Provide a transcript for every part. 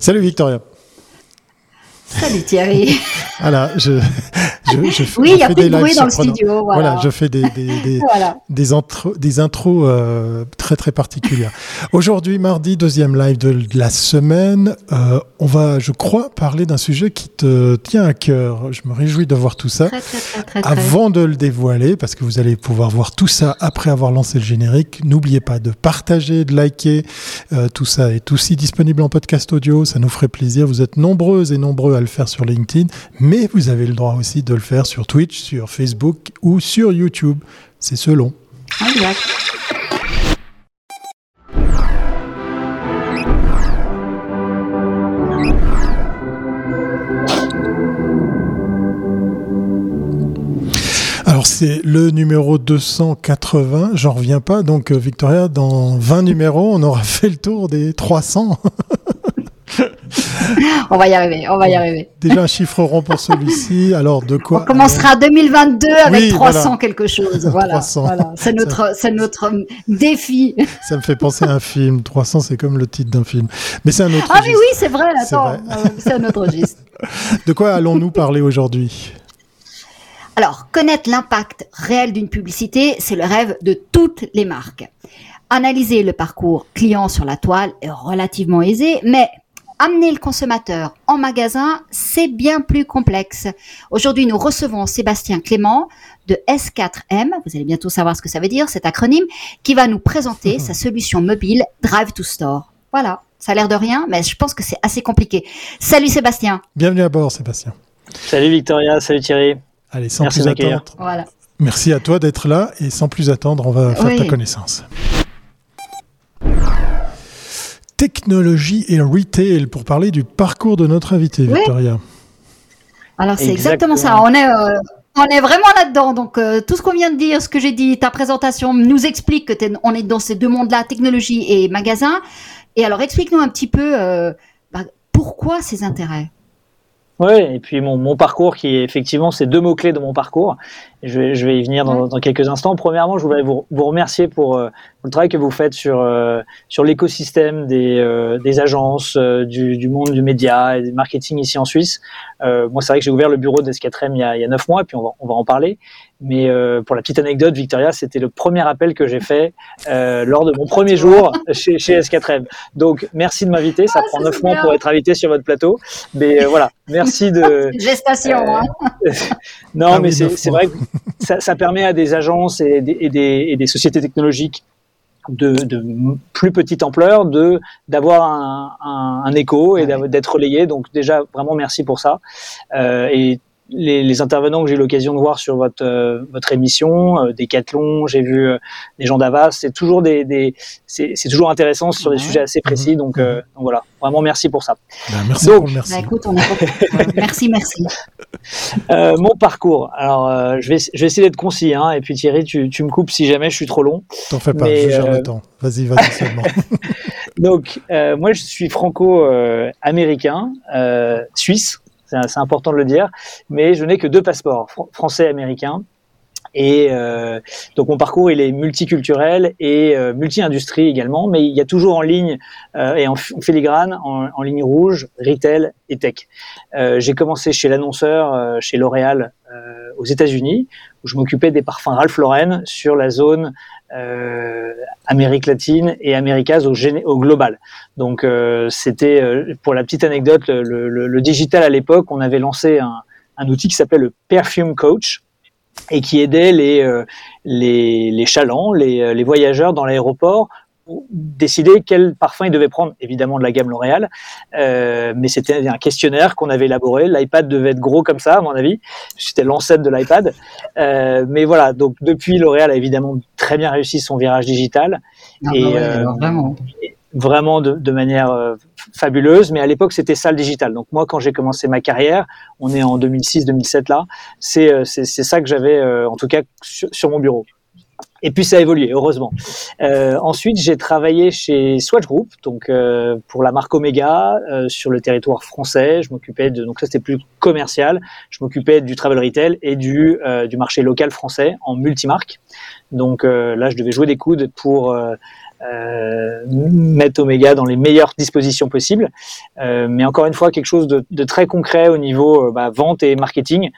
Salut Victoria. Salut Thierry. voilà, je, je, je oui, il y a plus de bruit dans le studio. Voilà, je fais des, des, des, des, intro, des intros euh, très très particulières. Aujourd'hui, mardi, deuxième live de, la semaine, euh, on va, je crois, parler d'un sujet qui te tient à cœur. Je me réjouis de voir tout ça. Très, très, très, Avant de le dévoiler, parce que vous allez pouvoir voir tout ça après avoir lancé le générique, n'oubliez pas de partager, de liker. Euh, tout ça est aussi disponible en podcast audio. Ça nous ferait plaisir. Vous êtes nombreuses et nombreux à le faire sur LinkedIn, mais vous avez le droit aussi de le faire sur Twitch, sur Facebook ou sur YouTube. C'est selon. Alors c'est le numéro 280, j'en reviens pas. Donc euh, Victoria, dans 20 numéros, on aura fait le tour des 300. on va y arriver, on va y arriver. Déjà un chiffre rond pour celui-ci. Alors de quoi On commencera 2022 avec 300 quelque chose. Voilà, c'est notre, c'est notre défi. Ça me fait penser à un film. 300, c'est comme le titre d'un film. Mais c'est un autre. Ah oui, oui, c'est vrai. Attends, c'est un autre registre. De quoi allons-nous parler aujourd'hui? Alors, connaître l'impact réel d'une publicité, c'est le rêve de toutes les marques. Analyser le parcours client sur la toile est relativement aisé, mais amener le consommateur en magasin, c'est bien plus complexe. Aujourd'hui, nous recevons Sébastien Clément de S4M, vous allez bientôt savoir ce que ça veut dire, cet acronyme, qui va nous présenter sa solution mobile Drive to Store. Voilà, ça a l'air de rien, mais je pense que c'est assez compliqué. Salut Sébastien. Bienvenue à bord Sébastien. Salut Victoria, salut Thierry. Allez, sans plus attendre. Voilà. Merci à toi d'être là et sans plus attendre, on va faire ta connaissance technologie et retail pour parler du parcours de notre invité, Victoria. Alors c'est exactement. ça. On est, euh, on est vraiment là-dedans. Donc euh, tout ce qu'on vient de dire, ce que j'ai dit, ta présentation nous explique que on est dans ces deux mondes-là, technologie et magasin. Et alors explique-nous un petit peu euh, bah, pourquoi ces intérêts? Oui, et puis mon, mon, parcours qui est effectivement ces deux mots-clés de mon parcours. Je vais, je vais y venir dans, dans, quelques instants. Premièrement, je voudrais vous, vous remercier pour, euh, le travail que vous faites sur, euh, sur l'écosystème des, euh, des agences, du, du, monde du média et du marketing ici en Suisse. moi, c'est vrai que j'ai ouvert le bureau d'Escatrem il, y a, il y a neuf mois, et puis on va, on va en parler. Mais euh, pour la petite anecdote, Victoria, c'était le premier appel que j'ai fait euh, lors de mon premier jour chez, chez S4M. Donc, merci de m'inviter. Ça ah, prend neuf mois pour être invité sur votre plateau. Mais euh, voilà, merci de. Gestation. Hein. non, ah mais c'est vrai que ça, ça, permet à des agences et des, et des, et des sociétés technologiques de, de, plus petite ampleur, de d'avoir un, un, un, écho et d'être relayé. Donc déjà vraiment merci pour ça. Euh, et les, les, intervenants que j'ai eu l'occasion de voir sur votre euh, votre émission, euh, Decathlon, j'ai vu euh, des gens d'Avas, c'est toujours des, des c'est toujours intéressant sur des sujets assez précis. Donc, euh, donc, voilà, vraiment merci pour ça. Ben, merci donc, merci. Bah, écoute, on a... merci, merci. mon parcours. Alors, je vais je vais essayer d'être concis, hein, et puis Thierry, tu, tu me coupes si jamais je suis trop long. T'en fais pas, je gère le temps. Vas-y, vas-y seulement. donc, moi, je suis franco-américain, suisse c'est important de le dire, mais je n'ai que deux passeports, français et américain. Et euh, donc mon parcours il est multiculturel et euh, multi-industrie également, mais il y a toujours en ligne euh, et en, filigrane, en, ligne rouge, retail et tech. J'ai commencé chez l'annonceur, chez L'Oréal aux États-Unis, où je m'occupais des parfums Ralph Lauren sur la zone euh, Amérique latine et américaise au, au global. Donc euh, c'était, euh, pour la petite anecdote, le, le, le digital à l'époque, on avait lancé un, un outil qui s'appelle le Perfume Coach et qui aidait les, euh, les, les chalands, les, les voyageurs dans l'aéroport décider quel parfum il devait prendre, évidemment de la gamme L'Oréal, euh, mais c'était un questionnaire qu'on avait élaboré. L'iPad devait être gros comme ça, à mon avis. C'était l'ancêtre de l'iPad. Euh, mais voilà, donc depuis, L'Oréal a évidemment très bien réussi son virage digital. Ah et, bah euh, vraiment. vraiment de, de manière fabuleuse, mais à l'époque c'était ça le digital. Donc moi quand j'ai commencé ma carrière, on est en 2006-2007 là, c'est ça que j'avais en tout cas sur, sur mon bureau. Et puis ça a évolué, heureusement. Euh, ensuite, j'ai travaillé chez Swatch Group, donc euh, pour la marque Omega euh, sur le territoire français. Je m'occupais de donc ça c'était plus commercial. Je m'occupais du travel retail et du du marché local français en multimarque. Donc là, je devais jouer des coudes pour mettre Omega dans les meilleures dispositions possibles. mais encore une fois, quelque chose de, très concret au niveau bah, vente et marketing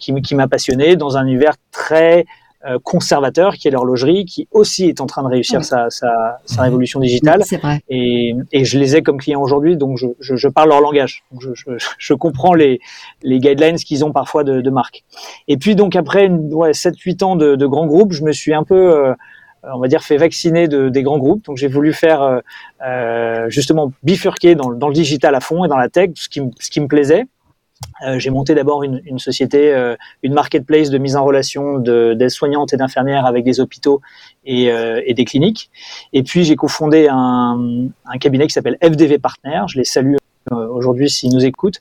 qui, qui m'a passionné dans un univers très euh, conservateur qui est l'horlogerie, qui aussi est en train de réussir sa, sa, sa, révolution digitale. C'est vrai. Et, et, je les ai comme clients aujourd'hui, donc je, je, je, parle leur langage. Donc je, je, comprends les, les guidelines qu'ils ont parfois de, de marque. Et puis donc après ouais, 7-8 ans de, de grands groupes, je me suis un peu... Euh, on va dire fait vacciner de, des grands groupes. Donc j'ai voulu faire euh, euh justement bifurquer dans, dans, le digital à fond et dans la tech, ce qui, ce qui me plaisait. Euh, j'ai monté d'abord une, société, euh, une marketplace de mise en relation d'aides-soignantes et d'infirmières avec des hôpitaux et, euh, et, des cliniques. Et puis j'ai cofondé un, un cabinet qui s'appelle FDV Partner. Je les salue aujourd'hui s'ils nous écoutent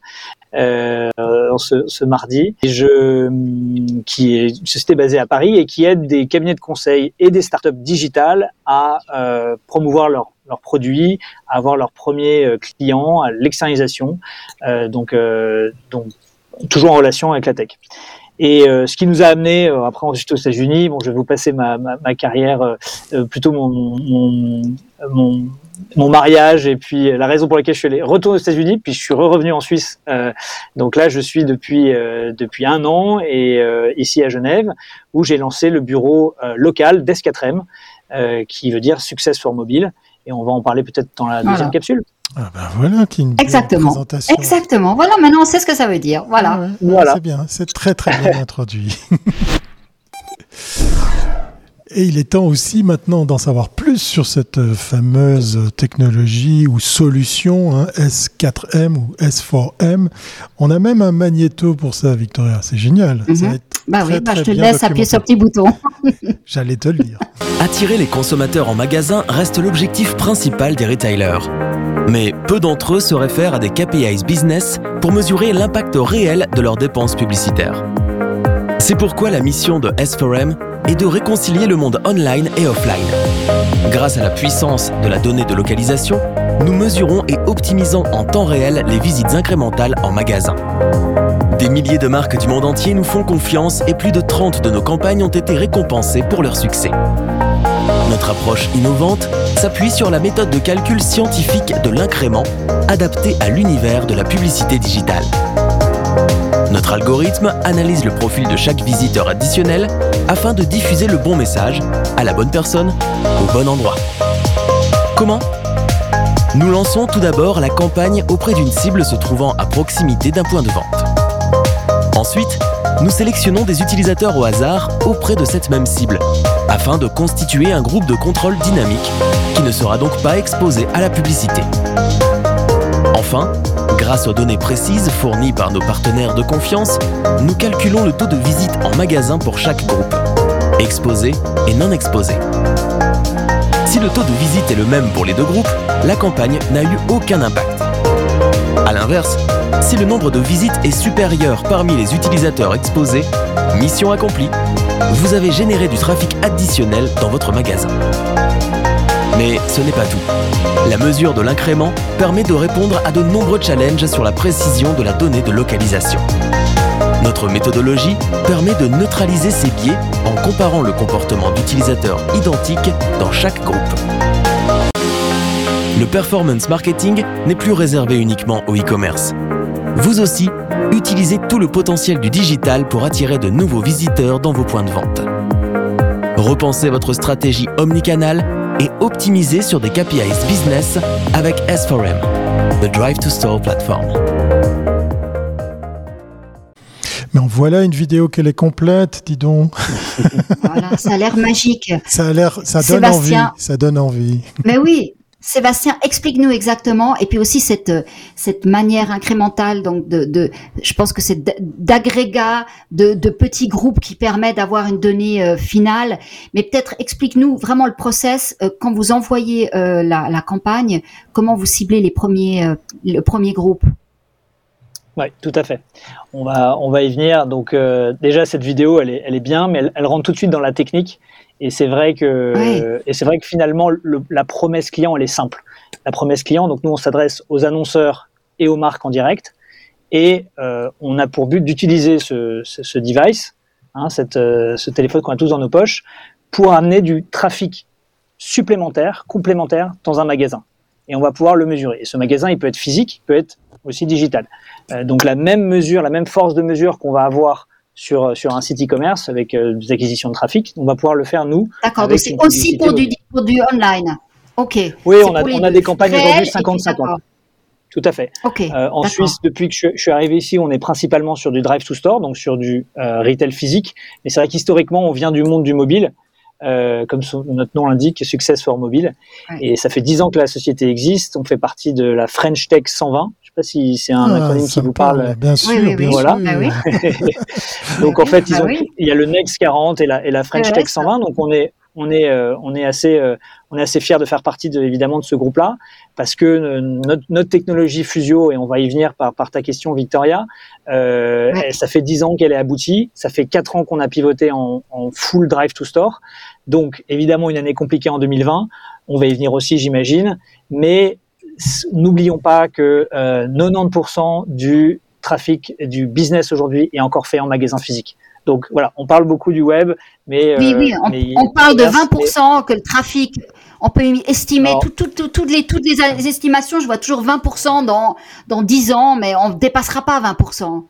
ce, ce, mardi. Qui est une société basée à Paris et qui aide des cabinets de conseil et des startups digitales à promouvoir leur leurs produits, avoir leurs premiers euh, clients, l'externalisation, euh, donc, euh, toujours en relation avec la tech. Et ce qui nous a amené, après ensuite aux États-Unis, bon, je vais vous passer ma, carrière, plutôt mon, mon, mariage et puis la raison pour laquelle je suis allé retourner aux États-Unis, puis je suis revenu en Suisse. donc là, je suis depuis depuis un an et ici à Genève, où j'ai lancé le bureau local d'S4M, qui veut dire Success for Mobile et on va en parler peut-être dans la deuxième capsule. Ah ben voilà, une Exactement. présentation. Exactement. Voilà, maintenant on sait ce que ça veut dire. Voilà. Ah voilà. C'est bien, c'est très très bien introduit. Et il est temps aussi maintenant d'en savoir plus sur cette euh, fameuse technologie ou solution hein, S4M ou S4M. On a même un magnéto pour ça, Victoria. C'est génial. Mhm. bah oui, bah je te laisse appuyer sur le petit bouton. J'allais te le dire. Attirer les consommateurs en magasin reste l'objectif principal des retailers. Mais peu d'entre eux se réfèrent à des KPIs business pour mesurer l'impact réel de leurs dépenses publicitaires. C'est pourquoi la mission de S4M est de réconcilier le monde online et offline. Grâce à la puissance de la donnée de localisation, nous mesurons et optimisons en temps réel les visites incrémentales en magasin. Des milliers de marques du monde entier nous font confiance et plus de 30 de nos campagnes ont été récompensées pour leur succès. Notre approche innovante s'appuie sur la méthode de calcul scientifique de l'incrément adaptée à l'univers de la publicité digitale. Notre algorithme analyse le profil de chaque visiteur additionnel afin de diffuser le bon message à la bonne personne au bon endroit. Comment? Nous lançons tout d'abord la campagne auprès d'une cible se trouvant à proximité d'un point de vente. Ensuite, nous sélectionnons des utilisateurs au hasard auprès de cette même cible, afin de constituer un groupe de contrôle dynamique qui ne sera donc pas exposé à la publicité. Enfin, grâce aux données précises fournies par nos partenaires de confiance, nous calculons le taux de visite en magasin pour chaque groupe, exposé et non exposé. Si le taux de visite est le même pour les deux groupes, la campagne n'a eu aucun impact. A l'inverse, si le nombre de visites est supérieur parmi les utilisateurs exposés, mission accomplie, vous avez généré du trafic additionnel dans votre magasin. Mais ce n'est pas tout. La mesure de l'incrément permet de répondre à de nombreux challenges sur la précision de la donnée de localisation. Notre méthodologie permet de neutraliser ces biais en comparant le comportement d'utilisateurs identiques dans chaque groupe. Le performance marketing n'est plus réservé uniquement au e-commerce. Vous aussi, utilisez tout le potentiel du digital pour attirer de nouveaux visiteurs dans vos points de vente. Repensez votre stratégie omnicanal et optimisez sur des KPIs business avec S4M, the Drive to Store platform. Mais en voilà une vidéo qu'elle est complète, dis donc. Voilà, ça a l'air magique. Ça a l'air, ça donne envie. Ça donne envie. Mais oui, Sébastien, explique-nous exactement, et puis aussi cette cette manière incrémentale, donc de, de je pense que c'est d'agrégat de, de, petits groupes qui permet d'avoir une donnée euh, finale. Mais peut-être explique-nous vraiment le process euh, quand vous envoyez euh, la, la, campagne, comment vous ciblez les premiers le premier groupe. Oui, tout à fait. On va on va y venir. Donc déjà cette vidéo, elle est elle est bien, mais elle, elle rentre tout de suite dans la technique. Et c'est vrai que et c'est vrai que finalement le, la promesse client elle est simple. La promesse client, donc nous on s'adresse aux annonceurs et aux marques en direct, et euh, on a pour but d'utiliser ce, ce, ce, device, hein, cette, euh, ce téléphone qu'on a tous dans nos poches, pour amener du trafic supplémentaire, complémentaire dans un magasin. Et on va pouvoir le mesurer. Et ce magasin, il peut être physique, il peut être aussi digital. Euh, donc la même mesure, la même force de mesure qu'on va avoir sur, sur un site e-commerce avec euh, des acquisitions de trafic, on va pouvoir le faire nous. D'accord, donc c'est aussi pour du, pour du online. Ok. Oui, on a, on a des campagnes aujourd'hui 50-50. Tout à fait. euh, en Suisse, depuis que je, je, suis arrivé ici, on est principalement sur du drive to store, donc sur du euh, retail physique. Mais c'est vrai qu'historiquement, on vient du monde du mobile, euh, comme son, notre nom l'indique, Success for Mobile. Ouais. Et ça fait dix ans que la société existe. On fait partie de la French Tech 120. Je sais pas si c'est un ah, acronyme qui vous parle. parle. Bien sûr, oui, oui, bien voilà. sûr. Bah donc en fait, ils ont, il y a le Next 40 et la, et la French Tech 120. Donc on est on est, euh, on est assez, euh, on est assez fier de faire partie de, évidemment de ce groupe-là parce que euh, notre, notre, technologie Fusio et on va y venir par, par ta question Victoria, euh, ouais. ça fait dix ans qu'elle est aboutie, ça fait quatre ans qu'on a pivoté en, en, full drive to store, donc évidemment une année compliquée en 2020, on va y venir aussi j'imagine, mais n'oublions pas que euh, 90% du trafic du business aujourd'hui est encore fait en magasin physique. Donc voilà, on parle beaucoup du web, mais oui, oui, on, mais, on parle de 20% que le trafic. On peut estimer tout, tout, tout, toutes les toutes les estimations. Je vois toujours 20% dans dans 10 ans, mais on dépassera pas 20%.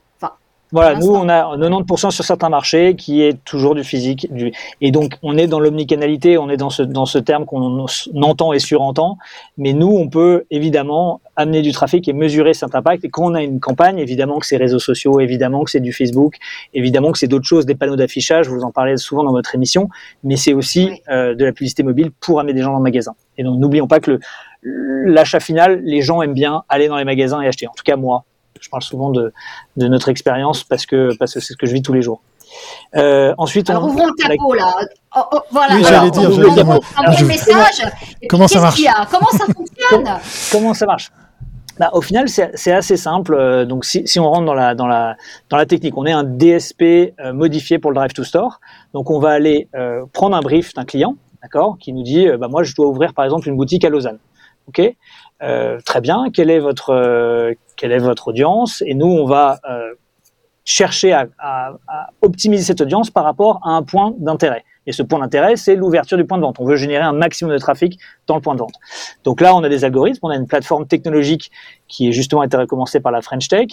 Voilà, nous on a 90% sur certains marchés qui est toujours du physique, du et donc on est dans l'omnicanalité, on est dans ce dans ce terme qu'on entend et surentend, mais nous on peut évidemment amener du trafic et mesurer cet impact. Et quand on a une campagne, évidemment que c'est réseaux sociaux, évidemment que c'est du Facebook, évidemment que c'est d'autres choses, des panneaux d'affichage. Vous en parlez souvent dans votre émission, mais c'est aussi oui. euh, de la publicité mobile pour amener des gens dans le magasin. Et donc n'oublions pas que l'achat final, les gens aiment bien aller dans les magasins et acheter. En tout cas moi, je parle souvent de, de notre expérience parce que parce que c'est ce que je vis tous les jours. Euh, ensuite, Alors, on... ouvrons le capot là. Oh, oh, voilà. Oui, j'allais dire. Je... message. Comment ça marche Comment ça fonctionne Comment ça marche? Bah, au final, c'est assez simple. Euh, donc, si, si, on rentre dans la, dans, la, dans la technique, on est un DSP euh, modifié pour le Drive to Store. Donc, on va aller euh, prendre un brief d'un client, d'accord, qui nous dit, euh, bah, moi, je dois ouvrir par exemple une boutique à Lausanne. Ok, euh, très bien. Quelle est votre euh, quelle est votre audience Et nous, on va euh, chercher à, optimiser cette audience par rapport à un point d'intérêt. Et ce point d'intérêt, c'est l'ouverture du point de vente. On veut générer un maximum de trafic dans le point de vente. Donc là, on a des algorithmes, on a une plateforme technologique qui est justement été recommencée par la French Tech,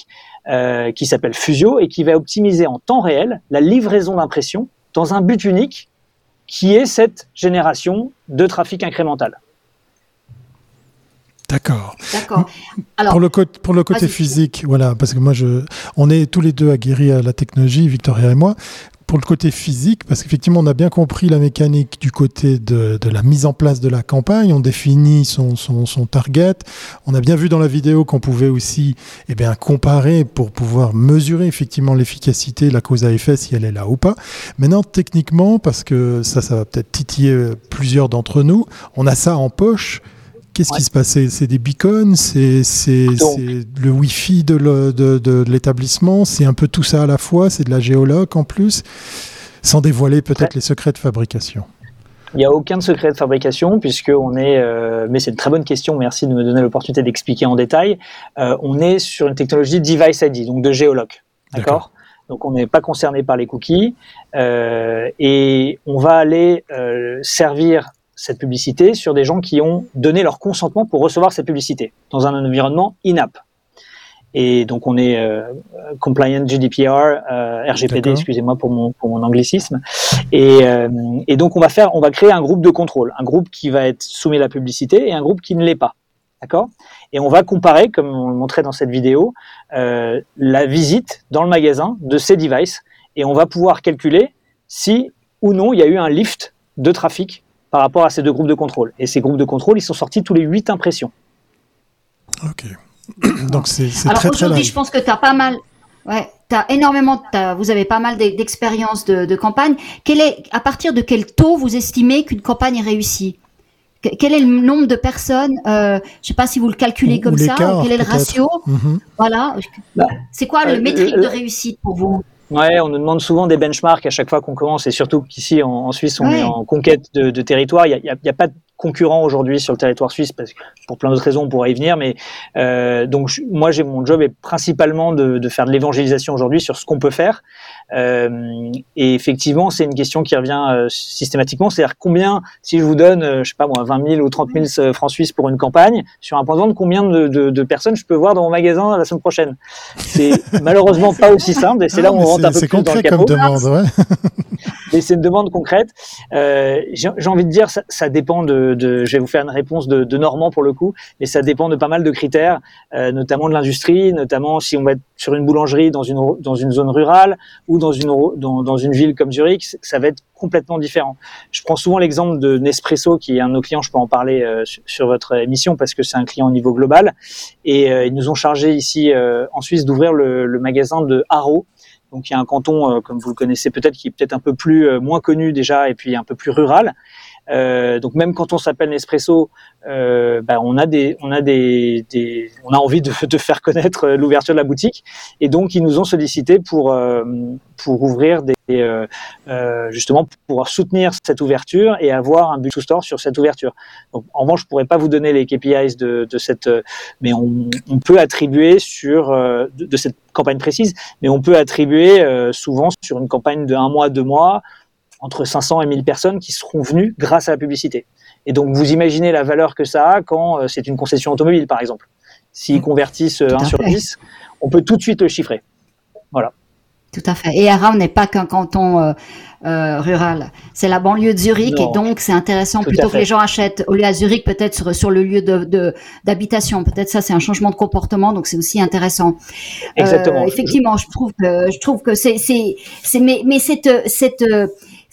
euh, qui s'appelle Fusio et qui va optimiser en temps réel la livraison d'impressions dans un but unique, qui est cette génération de trafic incrémental. D'accord. D'accord. pour le côté, pour le côté physique, voilà, parce que moi, je, on est tous les deux aguerris à la technologie, Victoria et moi. Pour le côté physique, parce qu'effectivement, on a bien compris la mécanique du côté de, de, la mise en place de la campagne. On définit son, son, son target. On a bien vu dans la vidéo qu'on pouvait aussi eh bien, comparer pour pouvoir mesurer effectivement l'efficacité, la cause à effet, si elle est là ou pas. Maintenant, techniquement, parce que ça, ça va peut-être titiller plusieurs d'entre nous, on a ça en poche Qu'est-ce ouais. qui se passe C'est des beacons? C'est le Wi-Fi de l'établissement? C'est un peu tout ça à la fois? C'est de la géologue en plus? Sans dévoiler peut-être ouais. les secrets de fabrication il n'y a aucun secret de fabrication puisque on est, euh, mais c'est une très bonne question. Merci de me donner l'opportunité d'expliquer en détail. Euh, on est sur une technologie device ID, donc de géologue, d'accord? Donc on n'est pas concerné par les cookies euh, et on va aller servir cette publicité sur des gens qui ont donné leur consentement pour recevoir cette publicité dans un environnement in-app. Et donc on est euh, compliant GDPR, euh, RGPD, excusez-moi pour mon, pour mon anglicisme. Et, euh, et, donc on va faire, on va créer un groupe de contrôle, un groupe qui va être soumis à la publicité et un groupe qui ne l'est pas. D'accord? Et on va comparer, comme on le montrait dans cette vidéo, la visite dans le magasin de ces devices et on va pouvoir calculer si ou non il y a eu un lift de trafic par rapport à ces deux groupes de contrôle. Et ces groupes de contrôle, ils sont sortis tous les huit impressions. Ok. Donc c'est très Alors très aujourd'hui, je pense que tu as pas mal. Ouais, as énormément, as, vous avez pas mal d'expérience de, de, campagne. Quel est, à partir de quel taux vous estimez qu'une campagne est réussie? Quel est le nombre de personnes euh, Je sais pas si vous le calculez comme ça. Quel est le ratio? Mm -hmm. Voilà. Bah, c'est quoi le euh, métrique de réussite pour vous? Ouais, on nous demande souvent des benchmarks à chaque fois qu'on commence, et surtout qu'ici en, en, Suisse, on ouais. est en conquête de, de territoire. Il n'y a, a, a, pas de concurrents aujourd'hui sur le territoire suisse, parce que pour plein d'autres raisons, on pourra y venir. Mais euh, donc moi, j'ai mon job est principalement de, de faire de l'évangélisation aujourd'hui sur ce qu'on peut faire. Euh, et effectivement, c'est une question qui revient euh, systématiquement. C'est-à-dire combien, si je vous donne, je sais pas moi, 20 000 ou 30 000 francs suisses pour une campagne sur un point de vente, combien de, de, de personnes je peux voir dans mon magasin la semaine prochaine? C'est malheureusement pas aussi simple. Et c'est là où on rentre un peu plus dans le capot. Comme demande, ouais. Mais c'est une demande concrète. J'ai envie de dire, ça, ça dépend de, de, Je vais vous faire une réponse de, de Normand pour le coup, mais ça dépend de pas mal de critères, euh, notamment de l'industrie, notamment si on va être sur une boulangerie dans une dans une zone rurale ou dans une dans, une ville comme Zurich, ça va être complètement différent. Je prends souvent l'exemple de Nespresso, qui est un de nos clients. Je peux en parler euh, sur, sur, votre émission parce que c'est un client au niveau global. Et euh, ils nous ont chargé ici euh, en Suisse d'ouvrir le, le magasin de Haro donc il y a un canton, euh, comme vous le connaissez peut-être, qui est peut-être un peu plus euh, moins connu déjà et puis un peu plus rural. Euh, donc même quand on s'appelle Nespresso, euh, bah, on a des, on a des, des on a envie de, de faire connaître l'ouverture de la boutique, et donc ils nous ont sollicité pour euh, pour ouvrir des euh, justement pour soutenir cette ouverture et avoir un but to store sur cette ouverture. Donc en revanche, je pourrais pas vous donner les KPIs de, de cette, mais on, on peut attribuer sur de, de, cette campagne précise, mais on peut attribuer souvent sur une campagne de un mois, deux mois entre 500 et 1000 personnes qui seront venues grâce à la publicité. Et donc, vous imaginez la valeur que ça a quand euh, c'est une concession automobile, par exemple. S'ils mmh. convertissent 1 euh, sur 10, on peut tout de suite le chiffrer. Voilà. Tout à fait. Et Aram n'est pas qu'un canton euh, euh, rural. C'est la banlieue de Zurich non. et donc c'est intéressant Tout plutôt que les gens achètent au lieu à Zurich peut-être sur, sur, le lieu de d'habitation. De, peut-être ça c'est un changement de comportement donc c'est aussi intéressant. Exactement. Euh, effectivement, je trouve que je trouve que c'est mais mais cette cette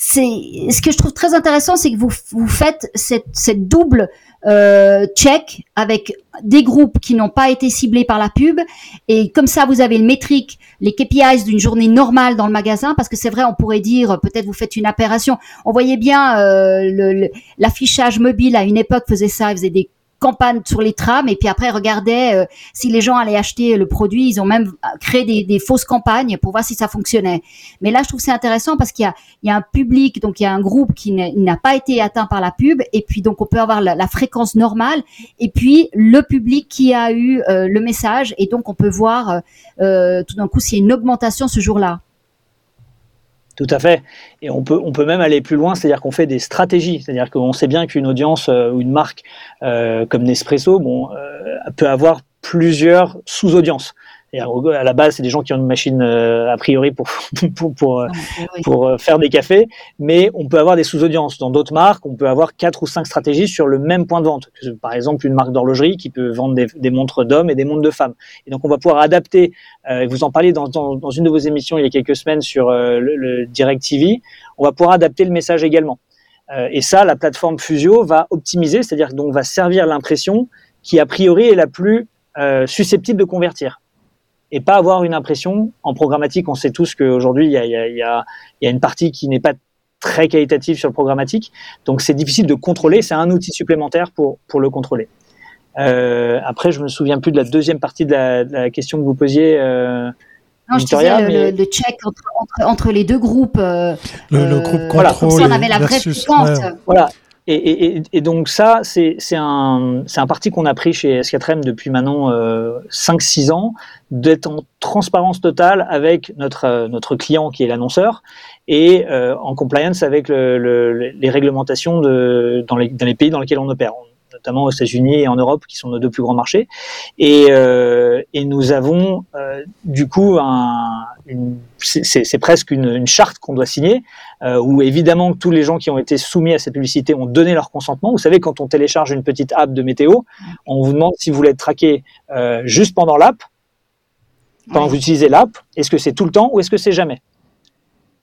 c'est ce que je trouve très intéressant, c'est que vous vous faites cette, cette double euh, check avec des groupes qui n'ont pas été ciblés par la pub et comme ça vous avez le métrique, les KPIs d'une journée normale dans le magasin parce que c'est vrai on pourrait dire peut-être vous faites une opération. On voyait bien euh, l'affichage mobile à une époque faisait ça, il faisait des campagne sur les trams et puis après regardaient euh, si les gens allaient acheter le produit. Ils ont même créé des, fausses campagnes pour voir si ça fonctionnait. Mais là, je trouve c'est intéressant parce qu'il y a, un public, donc il y a un groupe qui n'a pas été atteint par la pub et puis donc on peut avoir la, fréquence normale et puis le public qui a eu euh, le message et donc on peut voir euh, tout d'un coup s'il y a une augmentation ce jour-là. Tout à fait. Et on peut, on peut même aller plus loin, c'est-à-dire qu'on fait des stratégies. C'est-à-dire qu'on sait bien qu'une audience euh, ou une marque euh, comme Nespresso bon, euh, peut avoir plusieurs sous-audiences. À la base, c'est des gens qui ont une machine euh, a priori pour pour pour, ah, pour euh, faire des cafés, mais on peut avoir des sous-audiences. Dans d'autres marques, on peut avoir quatre ou cinq stratégies sur le même point de vente. Par exemple, une marque d'horlogerie qui peut vendre des, des montres d'hommes et des montres de femmes. Et donc, on va pouvoir adapter. Euh, vous en parliez dans, dans, dans, une de vos émissions il y a quelques semaines sur euh, le, le Direct TV. On va pouvoir adapter le message également. Euh, et ça, la plateforme Fusio va optimiser, c'est-à-dire donc va servir l'impression qui a priori est la plus susceptible de convertir et pas avoir une impression en programmatique. On sait tous qu'aujourd'hui, il y a, y, a, y, a, y a une partie qui n'est pas très qualitative sur le programmatique. Donc, c'est difficile de contrôler. C'est un outil supplémentaire pour, pour le contrôler. Euh, après, je me souviens plus de la deuxième partie de la, de la question que vous posiez. Euh, non, Victoria, je disais mais... le, le, check entre, entre, entre, les deux groupes. Euh, le, le, groupe contrôle. Voilà. Si on avait la vraie. Ouais. Voilà. Et, et, et, donc ça, c'est un, un parti qu'on a pris chez S4M depuis maintenant euh, 5-6 ans, d'être en transparence totale avec notre, euh, notre client qui est l'annonceur et euh, en compliance avec le, le, les réglementations de, dans, les, dans les pays dans lesquels on opère notamment aux États-Unis et en Europe, qui sont nos deux plus grands marchés. Et, euh, et nous avons euh, du coup un, c'est presque une, une charte qu'on doit signer, euh, où évidemment tous les gens qui ont été soumis à cette publicité ont donné leur consentement. Vous savez, quand on télécharge une petite app de météo, on vous demande si vous voulez être traqué euh, juste pendant l'app, pendant que vous utilisez l'app, est-ce que c'est tout le temps ou est-ce que c'est jamais?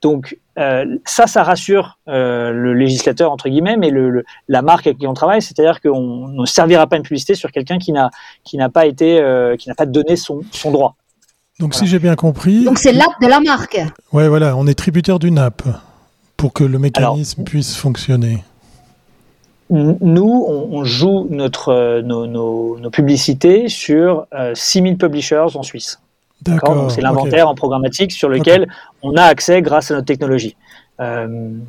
Donc euh, ça, ça rassure euh, le législateur entre guillemets, mais le, le, la marque avec qui on travaille, c'est-à-dire qu'on ne servira pas une publicité sur quelqu'un qui n'a qui n'a pas été euh, qui n'a pas donné son, son droit. Donc voilà. si j'ai bien compris. Donc c'est l'app de la marque. Ouais, voilà, on est tributaire d'une app pour que le mécanisme Alors, puisse fonctionner. Nous, on, on joue notre nos, nos, nos, publicités sur 6000 publishers en Suisse. D'accord. C'est l'inventaire en programmatique sur lequel on a accès grâce à notre technologie. Euh,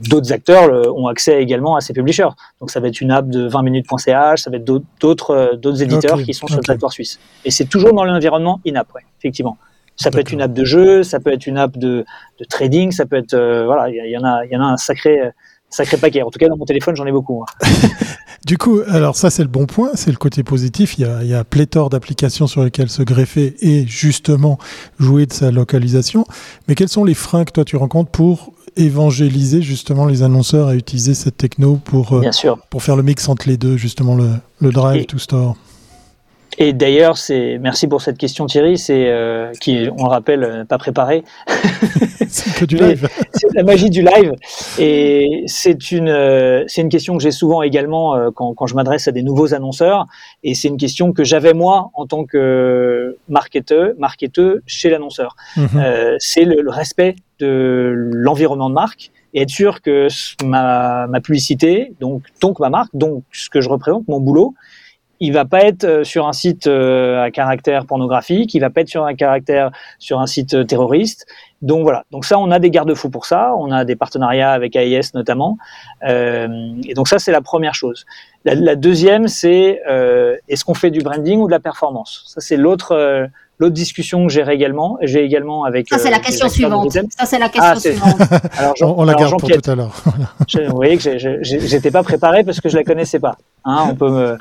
d'autres acteurs ont accès également à ces publishers. Donc ça va être une app de 20 minutes.ch, ça va être d'autres euh, d'autres éditeurs qui sont sur le territoire suisse. Et c'est toujours dans l'environnement in-app, effectivement. Ça peut être une app de jeu, ça peut être une app de, de trading, ça peut être euh, voilà, il y, en a il y en a un sacré sacré paquet. En tout cas, dans mon téléphone, j'en ai beaucoup. Hein. du coup, alors ça, c'est le bon point, c'est le côté positif. Il y a, il y a pléthore d'applications sur lesquelles se greffer et justement jouer de sa localisation. Mais quels sont les freins que toi tu rencontres pour évangéliser justement les annonceurs à utiliser cette techno pour, euh, pour faire le mix entre les deux, justement le, le drive to store? Et d'ailleurs, c'est merci pour cette question Thierry, c'est euh, qui on le rappelle euh, pas préparé. c'est que du live. c'est la magie du live et c'est une euh, c'est une question que j'ai souvent également euh, quand, quand je m'adresse à des nouveaux annonceurs et c'est une question que j'avais moi en tant que marketeur marketeur chez l'annonceur. Mhm. euh, c'est le, le, respect de l'environnement de marque et être sûr que ma, ma publicité, donc donc ma marque, donc ce que je représente, mon boulot, il va pas être euh, sur un site euh, à caractère pornographique, il va pas être sur un caractère sur un site euh, terroriste. Donc voilà. Donc ça, on a des garde-fous pour ça. On a des partenariats avec AIS notamment. Et donc ça, c'est la première chose. La, deuxième, c'est est-ce qu'on fait du branding ou de la performance? Ça, c'est l'autre L'autre discussion que j'ai également, j'ai également avec. Ça c'est la question suivante. Ça c'est la question suivante. Alors, on, la garde pour tout à l'heure. vous voyez que j'étais pas préparé parce que je la connaissais pas. Hein, on peut me,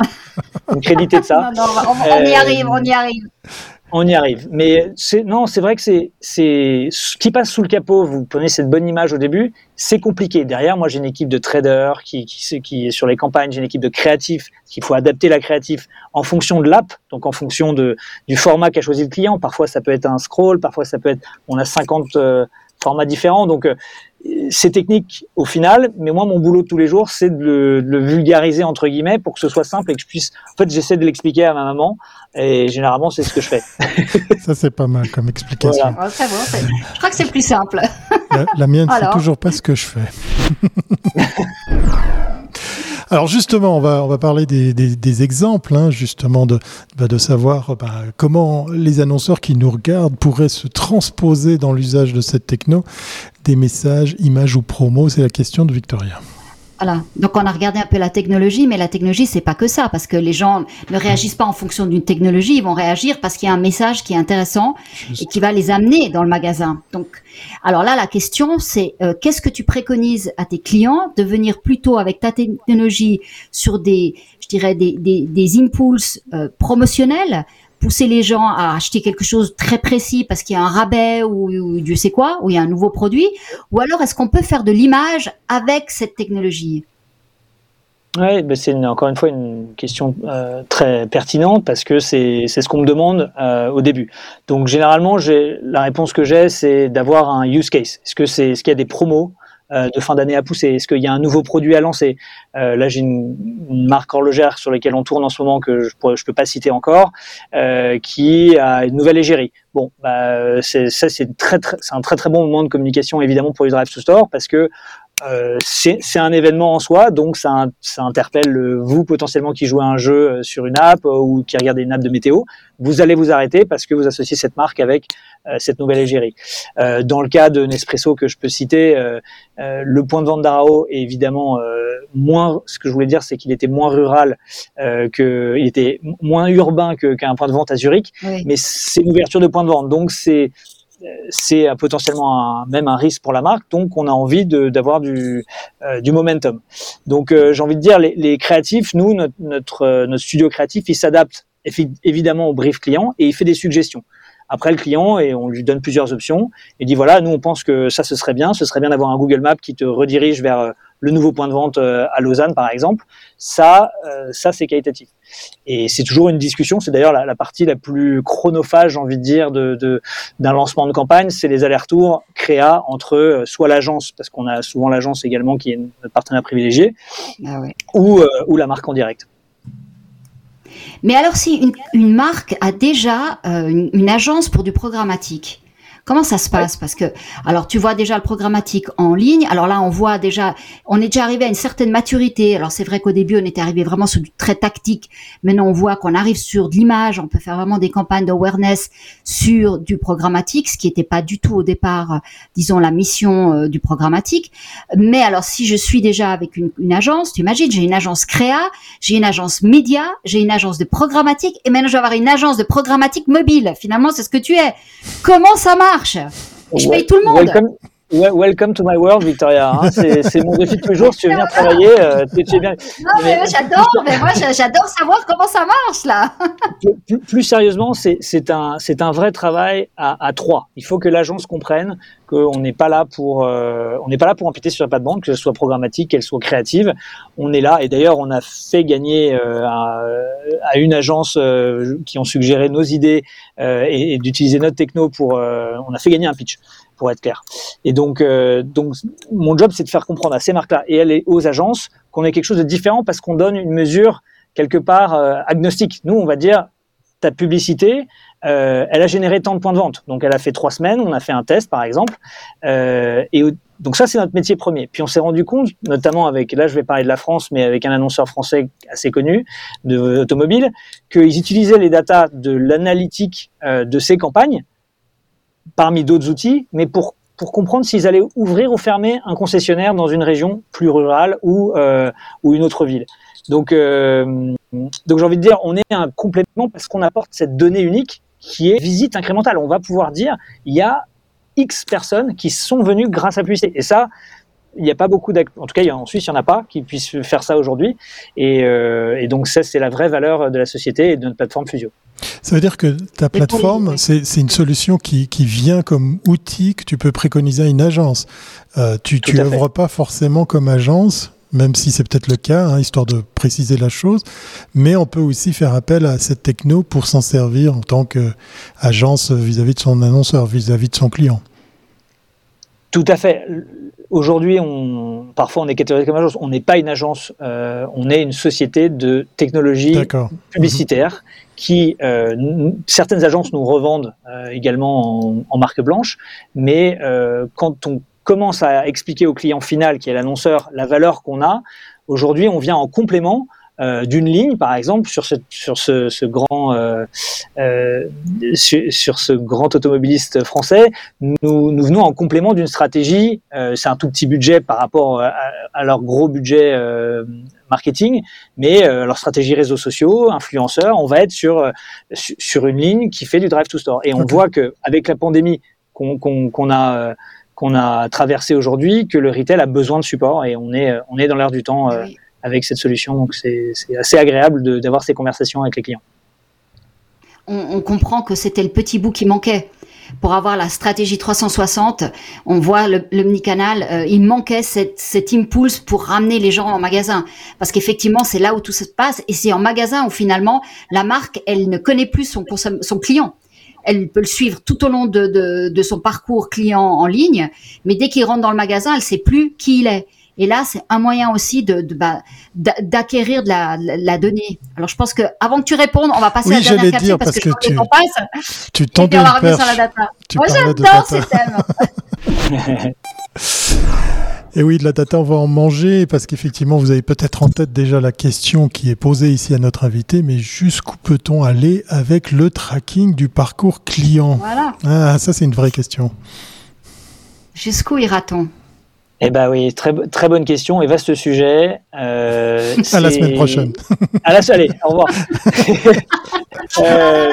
me, créditer de ça. Non, non, on, on y arrive, on y arrive. On y arrive. Mais non, c'est vrai que c'est, ce qui passe sous le capot, vous prenez cette bonne image au début, c'est compliqué. Derrière, moi, j'ai une équipe de traders qui, qui, qui est sur les campagnes, j'ai une équipe de créatifs, qu'il faut adapter la créatif en fonction de l'app, donc en fonction de, du format qu'a choisi le client. Parfois, ça peut être un scroll, parfois, ça peut être, on a 50 euh, formats différents. Donc, euh, c'est technique au final, mais moi, mon boulot de tous les jours, c'est de le, de le, vulgariser entre guillemets pour que ce soit simple et que je puisse. En fait, j'essaie de l'expliquer à ma maman et généralement, c'est ce que je fais. Ça, c'est pas mal comme explication. Voilà. Oh, bon, je crois que c'est plus simple. La, la mienne, c'est toujours pas ce que je fais. Alors justement, on va on va parler des, des, exemples, hein, justement de bah, de savoir bah, comment les annonceurs qui nous regardent pourraient se transposer dans l'usage de cette techno des messages, images ou promos. C'est la question de Victoria. Voilà. Donc on a regardé un peu la technologie, mais la technologie c'est pas que ça, parce que les gens ne réagissent pas en fonction d'une technologie, ils vont réagir parce qu'il y a un message qui est intéressant et qui va les amener dans le magasin. Donc, alors là la question c'est euh, qu'est-ce que tu préconises à tes clients de venir plutôt avec ta technologie sur des, je dirais des des, des impulses euh, promotionnels pousser les gens à acheter quelque chose très précis parce qu'il y a un rabais ou, Dieu sait quoi, ou il y a un nouveau produit, ou alors est-ce qu'on peut faire de l'image avec cette technologie? Oui, ben c'est encore une fois une question euh, très pertinente parce que c'est ce qu'on me demande euh, au début. Donc généralement, la réponse que j'ai, c'est d'avoir un use case. C'est est-ce qu'il y a des promos de fin d'année à pousser Est-ce qu'il y a un nouveau produit à lancer? Euh, Là, j'ai une, une, marque horlogère sur laquelle on tourne en ce moment que je ne peux pas citer encore, euh, qui a une nouvelle égérie. Bon, bah, c'est, ça, c'est, très, très, c'est un très très bon moment de communication évidemment pour les Drive to Store parce que euh, c'est, un événement en soi, donc ça, ça interpelle le, vous potentiellement qui jouez à un jeu euh, sur une app euh, ou qui regardez une app de météo. Vous allez vous arrêter parce que vous associez cette marque avec euh, cette nouvelle égérie. Euh, dans le cas de Nespresso que je peux citer, euh, le point de vente d'Arao est évidemment moins. Ce que je voulais dire, c'est qu'il était moins rural, que, il était moins urbain qu'un point de vente à Zurich, oui. mais c'est une ouverture de point de vente, donc c'est c'est potentiellement un, même un risque pour la marque. Donc, on a envie d'avoir du, euh, du momentum. Donc, euh, j'ai envie de dire, les, les créatifs, nous, notre, notre, notre, studio créatif, il s'adapte évidemment au brief client et il fait des suggestions. Après, le client, et on lui donne plusieurs options, il dit voilà, nous, on pense que ça, ce serait bien. Ce serait bien d'avoir un Google Maps qui te redirige vers euh, le nouveau point de vente à Lausanne, par exemple. Ça, ça, c'est qualitatif. Et c'est toujours une discussion. C'est d'ailleurs la, la, partie la plus chronophage, j'ai envie de dire, de, de, d'un lancement de campagne. C'est les allers-retours créa entre soit l'agence, parce qu'on a souvent l'agence également qui est notre partenaire privilégié, ah ouais. ou, euh, ou la marque en direct. Mais alors, si une, marque a déjà euh, une, une, agence pour du programmatique, Comment ça se passe? Parce que, alors, tu vois déjà le programmatique en ligne. Alors là, on voit déjà, on est déjà arrivé à une certaine maturité. Alors c'est vrai qu'au début, on était arrivé vraiment sur du très tactique. Maintenant, on voit qu'on arrive sur de l'image. On peut faire vraiment des campagnes d'awareness sur du programmatique, ce qui n'était pas du tout au départ, euh, disons, la mission euh, du programmatique. Mais alors, si je suis déjà avec une, une agence, tu imagines, j'ai une agence créa, j'ai une agence média, j'ai une agence de programmatique, et maintenant je vais avoir une agence de programmatique mobile. Finalement, c'est ce que tu es. Comment ça marche? Je paye tout le monde. Welcome, to my world, Victoria. Hein. C'est mon défi de tous les jours. Si tu veux venir travailler, euh, tu, es bien. Non, mais, j'adore. Mais moi, j'adore savoir comment ça marche là. plus, plus, sérieusement, c'est un, c'est un vrai travail à, à trois. Il faut que l'agence comprenne qu'on n'est pas là pour, euh, on n'est pas là pour empiéter sur la pas de bande, que ce soit programmatique, qu'elle soit créative. On est là. Et d'ailleurs, on a fait gagner euh, à, une agence euh, qui ont suggéré nos idées euh, et, et d'utiliser notre techno pour. on a fait gagner un pitch pour être clair. Et donc, euh, donc mon job, c'est de faire comprendre à ces marques-là et elle aux agences qu'on est quelque chose de différent parce qu'on donne une mesure quelque part euh, agnostique. Nous, on va dire, ta publicité, euh, elle a généré tant de points de vente. Donc, elle a fait trois semaines, on a fait un test, par exemple. Euh, et donc, ça, c'est notre métier premier. Puis, on s'est rendu compte, notamment avec, là, je vais parler de la France, mais avec un annonceur français assez connu de automobile, qu'ils utilisaient les datas de l'analytique euh, de ces campagnes parmi d'autres outils, mais pour pour comprendre s'ils allaient ouvrir ou fermer un concessionnaire dans une région plus rurale ou euh, ou une autre ville. Donc euh, donc j'ai envie de dire, on est un complément parce qu'on apporte cette donnée unique qui est visite incrémentale. On va pouvoir dire il y a X personnes qui sont venues grâce à publicité. Et ça, il n'y a pas beaucoup en tout cas en Suisse il n'y en a pas qui puissent faire ça aujourd'hui et, euh, et, donc ça c'est la vraie valeur de la société et de notre plateforme Fusio. Ça veut dire que ta plateforme c'est une solution qui, qui, vient comme outil que tu peux préconiser à une agence. Euh, tu tu œuvres pas forcément comme agence même si c'est peut-être le cas, hein, histoire de préciser la chose, mais on peut aussi faire appel à cette techno pour s'en servir en tant qu'agence vis-à-vis de son annonceur, vis-à-vis de son client. Tout à fait aujourd'hui, on, parfois on est catégorisé comme agence. On n'est pas une agence, euh, on est une société de technologie publicitaire qui, euh, certaines agences nous revendent euh, également en, en, marque blanche, mais euh, quand on commence à expliquer au client final, qui est l'annonceur, la valeur qu'on a, aujourd'hui on vient en complément euh, d'une ligne, par exemple, sur ce, sur ce, ce grand, euh, euh, sur, sur, ce grand automobiliste français, nous, nous venons en complément d'une stratégie. Euh, c'est un tout petit budget par rapport à, à leur gros budget euh, marketing, mais leur stratégie réseaux sociaux, influenceurs, on va être sur sur une ligne qui fait du drive to store. Et on voit que avec la pandémie qu'on qu'on a qu'on a traversé aujourd'hui, que le retail a besoin de support et on est on est dans l'air du temps. Oui avec cette solution. Donc c'est assez agréable d'avoir ces conversations avec les clients. On, comprend que c'était le petit bout qui manquait. Pour avoir la stratégie 360, on voit le, le canal euh, il manquait cette, cet impulse pour ramener les gens en magasin. Parce qu'effectivement, c'est là où tout se passe. Et c'est en magasin où finalement, la marque, elle ne connaît plus son, client elle peut le suivre tout au long de, de, de, son parcours client en ligne, mais dès qu'il rentre dans le magasin, elle sait plus qui il est. Et là, c'est un moyen aussi de, de bah, d'acquérir de la, la, donnée. Alors, je pense que avant que tu répondes, on va passer à la dernière question parce, que, que tu, passe. Tu perche. Sur la data. Moi, j'adore thèmes. Et oui, de la data, on va en manger parce qu'effectivement, vous avez peut-être en tête déjà la question qui est posée ici à notre invité, mais jusqu'où peut-on aller avec le tracking du parcours client? Voilà. Ah, ça, c'est une vraie question. Jusqu'où ira-t-on? Eh ben oui, très, très bonne question et vaste sujet. Euh, à la semaine prochaine. À la allez, au revoir. euh...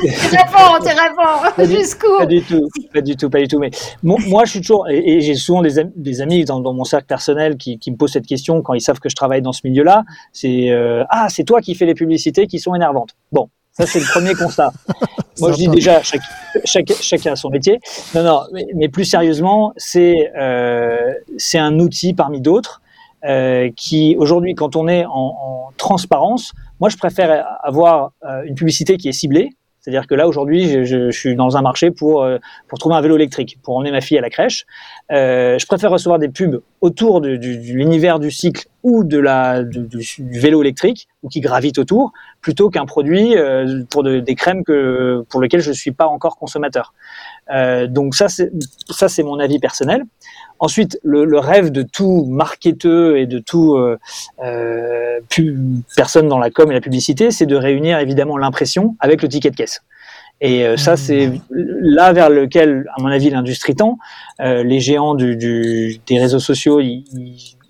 Tu réponds, tu réponds. Jusqu'où Pas du tout, pas du tout, pas du tout. Mais moi, je suis toujours, et, j'ai souvent des, des amis dans, dans, mon cercle personnel qui, qui, me posent cette question quand ils savent que je travaille dans ce milieu-là. C'est euh, ah, c'est toi qui fais les publicités qui sont énervantes. Bon, ça, c'est le premier constat. Moi, je dis déjà, chaque, chaque, chacun a son métier. Non, non, mais, mais plus sérieusement, c'est euh, c'est un outil parmi d'autres euh, qui, aujourd'hui, quand on est en, en, transparence, moi, je préfère avoir euh, une publicité qui est ciblée. C'est-à-dire que là, aujourd'hui, je, suis dans un marché pour, euh, pour trouver un vélo électrique, pour emmener ma fille à la crèche. Euh, je préfère recevoir des pubs autour de, l'univers du cycle ou du, vélo électrique ou qui gravitent autour, plutôt qu'un produit euh, pour de, des crèmes que, pour lesquelles je suis pas encore consommateur. Euh, donc ça, c'est mon avis personnel. Ensuite, le, le, rêve de tout marketeur et de tout euh, euh, personne dans la com et la publicité, c'est de réunir évidemment l'impression avec le ticket de caisse. Et euh, ça, c'est là vers lequel, à mon avis, l'industrie tend. Les géants du, du, des réseaux sociaux, ils,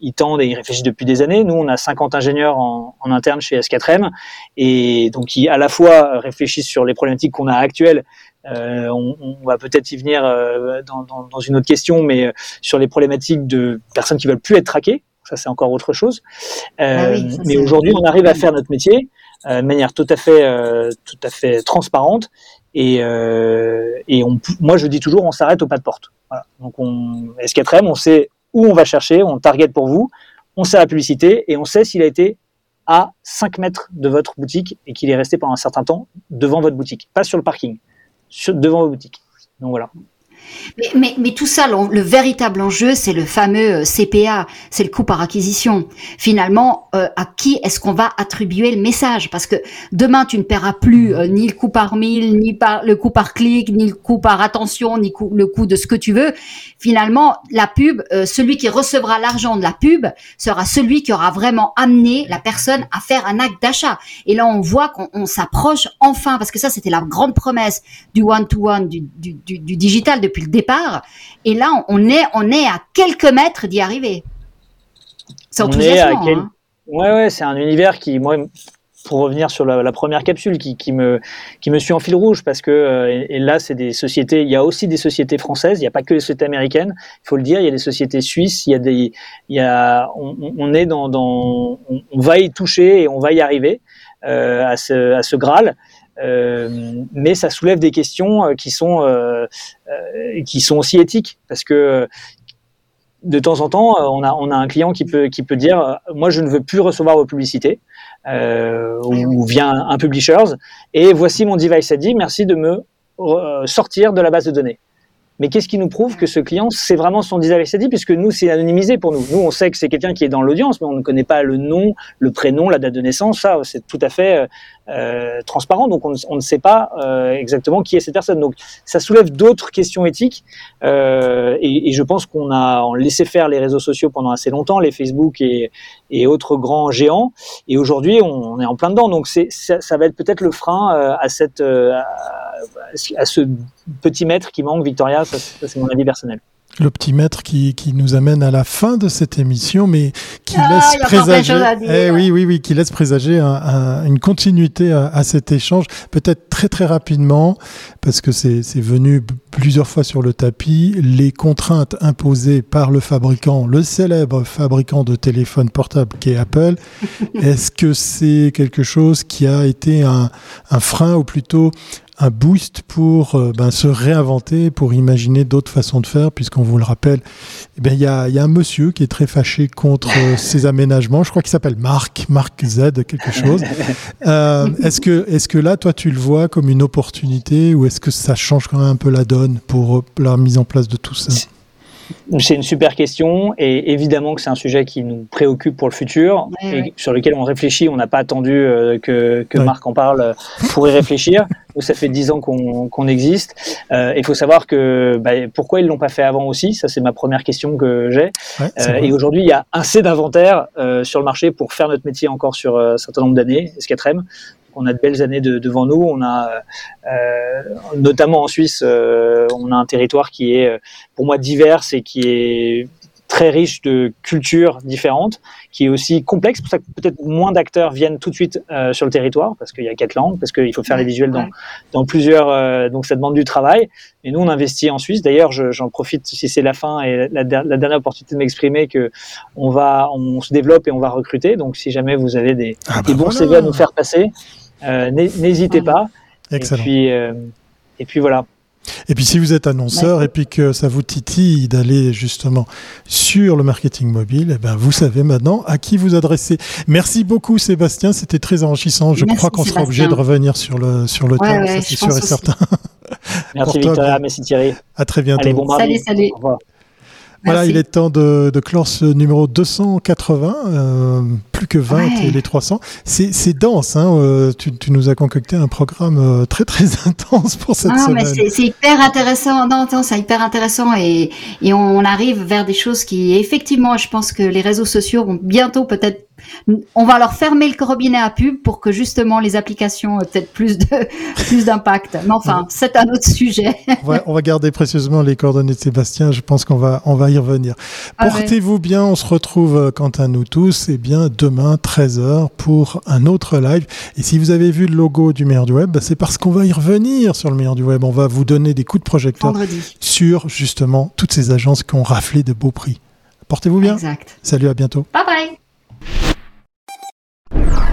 ils, tendent et ils réfléchissent depuis des années. Nous, on a 50 ingénieurs en, en interne chez S4M, et donc qui à la fois réfléchissent sur les problématiques qu'on a actuelles. Euh, on, on, va peut-être y venir euh, dans, dans, dans, une autre question, mais euh, sur les problématiques de personnes qui veulent plus être traquées. Ça, c'est encore autre chose. Ah oui, mais aujourd'hui, on arrive à faire notre métier de manière tout à fait, tout à fait transparente et, et on, moi, je dis toujours, on s'arrête au pas de porte. Voilà. Donc, on, S4M, on sait où on va chercher, on target pour vous, on sait la publicité et on sait s'il a été à 5 mètres de votre boutique et qu'il est resté pendant un certain temps devant votre boutique, pas sur le parking, devant votre boutique. Donc voilà. Mais, tout ça, le, le véritable enjeu, c'est le fameux euh, CPA, c'est le coût par acquisition. Finalement, euh, à qui est-ce qu'on va attribuer le message? Parce que demain, tu ne paieras plus euh, ni le coût par mille, ni le coût par clic, ni le coût par attention, ni le coût de ce que tu veux. Finalement, la pub, celui qui recevra l'argent de la pub sera celui qui aura vraiment amené la personne à faire un acte d'achat. Et là, on voit qu'on s'approche enfin, parce que ça, c'était la grande promesse du one-to-one, du, du digital depuis le départ. Et là, on est, on est à quelques mètres d'y arriver. C'est enthousiasmant. Quel... Hein ouais, ouais, c'est un univers qui, moi, pour revenir sur la, la première capsule, qui, qui, me, qui me suit en fil rouge, parce que euh, et, et, là, c'est des sociétés, il y a aussi des sociétés françaises, il n'y a pas que les sociétés américaines, il faut le dire, il y a des sociétés suisses, il y a des, il y a, on, on est dans, dans on, on, va y toucher et on va y arriver euh, à, ce, à ce Graal. Euh, mais ça soulève des questions euh, qui sont euh, qui sont aussi éthiques parce que de temps en temps, on a, on a un client qui peut, qui peut dire Moi, je ne veux plus recevoir vos publicités, ou, via un, un publishers, et voici mon device ID, merci de me sortir de la base de données. Mais qu'est-ce qui nous prouve que ce client, c'est vraiment son device ID, puisque nous, c'est anonymisé pour nous. Nous, on sait que c'est quelqu'un qui est dans l'audience, mais on ne connaît pas le nom, le prénom, la date de naissance, ça, c'est tout à fait euh, transparent, donc on, on, ne sait pas euh, exactement qui est cette personne. Donc ça soulève d'autres questions éthiques, euh, et, et, je pense qu'on a laissé faire les réseaux sociaux pendant assez longtemps, les Facebook et, et autres grands géants, et aujourd'hui on, on, est en plein dedans. Donc c'est ça, ça, va être peut-être le frein euh, à cette à, à, ce petit maître qui manque, Victoria. Ça c'est mon avis personnel l'optimètre qui, qui nous amène à la fin de cette émission, mais qui ah, laisse présager, eh oui, oui, oui, qui laisse présager un, un, une continuité à, à cet échange, peut-être très très rapidement, parce que c'est venu plusieurs fois sur le tapis, les contraintes imposées par le fabricant, le célèbre fabricant de téléphones portables qui est Apple. Est-ce que c'est quelque chose qui a été un, un frein ou plutôt un boost pour euh, ben, se réinventer, pour imaginer d'autres façons de faire, puisqu'on vous le rappelle, eh il y, a, y, a, un monsieur qui est très fâché contre euh, ces aménagements. Je crois qu'il s'appelle Marc, Marc Z, quelque chose. Euh, est-ce que, est-ce que là, toi, tu le vois comme une opportunité ou est-ce que ça change quand même un peu la donne pour la mise en place de tout ça? C'est une super question et évidemment que c'est un sujet qui nous préoccupe pour le futur ouais, et ouais. sur lequel on réfléchit. On n'a pas attendu euh, que, que ouais. Marc en parle pour y réfléchir. Nous, ça fait dix ans qu'on qu existe. Euh, il faut savoir que bah, pourquoi ils l'ont pas fait avant aussi? Ça, c'est ma première question que j'ai. Euh, et aujourd'hui, il y a assez d'inventaire euh, sur le marché pour faire notre métier encore sur euh, un certain nombre d'années, S4M on a de belles années de, devant nous. On a, euh, notamment en Suisse, euh, on a un territoire qui est, pour moi, divers et qui est très riche de cultures différentes, qui est aussi complexe. C'est pour ça que peut-être moins d'acteurs viennent tout de suite euh, sur le territoire, parce qu'il y a quatre langues, parce qu'il faut faire les visuels dans, dans plusieurs. Euh, donc ça demande du travail. Et nous, on investit en Suisse. D'ailleurs, j'en profite si c'est la fin et la, la, dernière opportunité de m'exprimer que on va, on se développe et on va recruter. Donc si jamais vous avez des, ah bah des bons voilà. CV à nous faire passer, euh, n'hésitez pas. Excellent. Et puis, euh, et puis voilà. Et puis si vous êtes annonceur et puis que ça vous titille d'aller justement sur le marketing mobile, eh ben vous savez maintenant à qui vous adresser. Merci beaucoup Sébastien, c'était très enrichissant. Je merci crois qu'on sera obligé de revenir sur le sur le ouais, thème, ouais, ça c'est sûr et certain. merci Victoria, merci Thierry. À très bientôt. Allez, bon salut, salut. Au revoir. Voilà, il est temps de, de clore ce numéro 280, euh, plus que 20 Ouais. et les 300. C'est c'est dense, hein, euh, tu, tu nous as concocté un programme euh, très très intense pour cette Non, mais semaine. c'est c'est hyper intéressant. Non, non, c'est hyper intéressant et, et on arrive vers des choses qui, effectivement, je pense que les réseaux sociaux vont bientôt peut-être, on va leur fermer le robinet à pub pour que justement les applications aient peut-être plus de plus d'impact. Mais enfin, c'est un autre sujet. on, va, on va garder précieusement les coordonnées de Sébastien, je pense qu'on va, on va y revenir. Ah ouais. Portez-vous bien, on se retrouve, euh, quant à nous tous, et bien demain, 13h, pour un autre live. Et si vous avez vu le logo du meilleur du web, bah, c'est parce qu'on va y revenir sur le meilleur du web. On va vous donner des coups de projecteur Vendredi. sur justement toutes ces agences qui ont raflé de beaux prix. Portez-vous bien. Exact. Salut, à bientôt. Bye bye. Thank you.